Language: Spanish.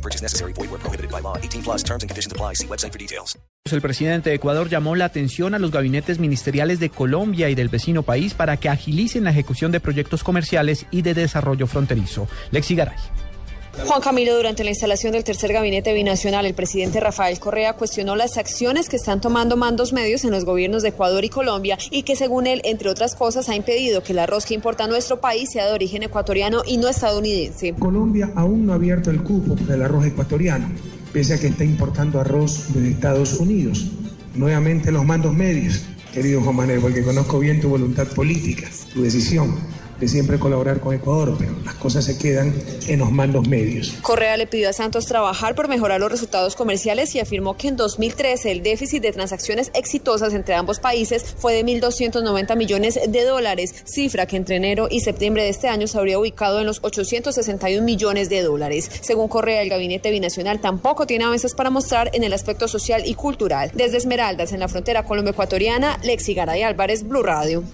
No purchase necessary. Void where prohibited by law. 18 plus terms and conditions apply. See website for details. El presidente de Ecuador llamó la atención a los gabinetes ministeriales de Colombia y del vecino país para que agilicen la ejecución de proyectos comerciales y de desarrollo fronterizo. Lexi Garay. Juan Camilo, durante la instalación del tercer gabinete binacional, el presidente Rafael Correa cuestionó las acciones que están tomando mandos medios en los gobiernos de Ecuador y Colombia y que según él, entre otras cosas, ha impedido que el arroz que importa nuestro país sea de origen ecuatoriano y no estadounidense. Colombia aún no ha abierto el cupo del arroz ecuatoriano, pese a que está importando arroz de Estados Unidos. Nuevamente los mandos medios, querido Juan Manuel, porque conozco bien tu voluntad política, tu decisión siempre colaborar con Ecuador, pero las cosas se quedan en los mandos medios. Correa le pidió a Santos trabajar por mejorar los resultados comerciales y afirmó que en 2013 el déficit de transacciones exitosas entre ambos países fue de 1.290 millones de dólares, cifra que entre enero y septiembre de este año se habría ubicado en los 861 millones de dólares. Según Correa, el gabinete binacional tampoco tiene avances para mostrar en el aspecto social y cultural. Desde Esmeraldas, en la frontera colombo-ecuatoriana, Lexi Garay Álvarez, Blue Radio.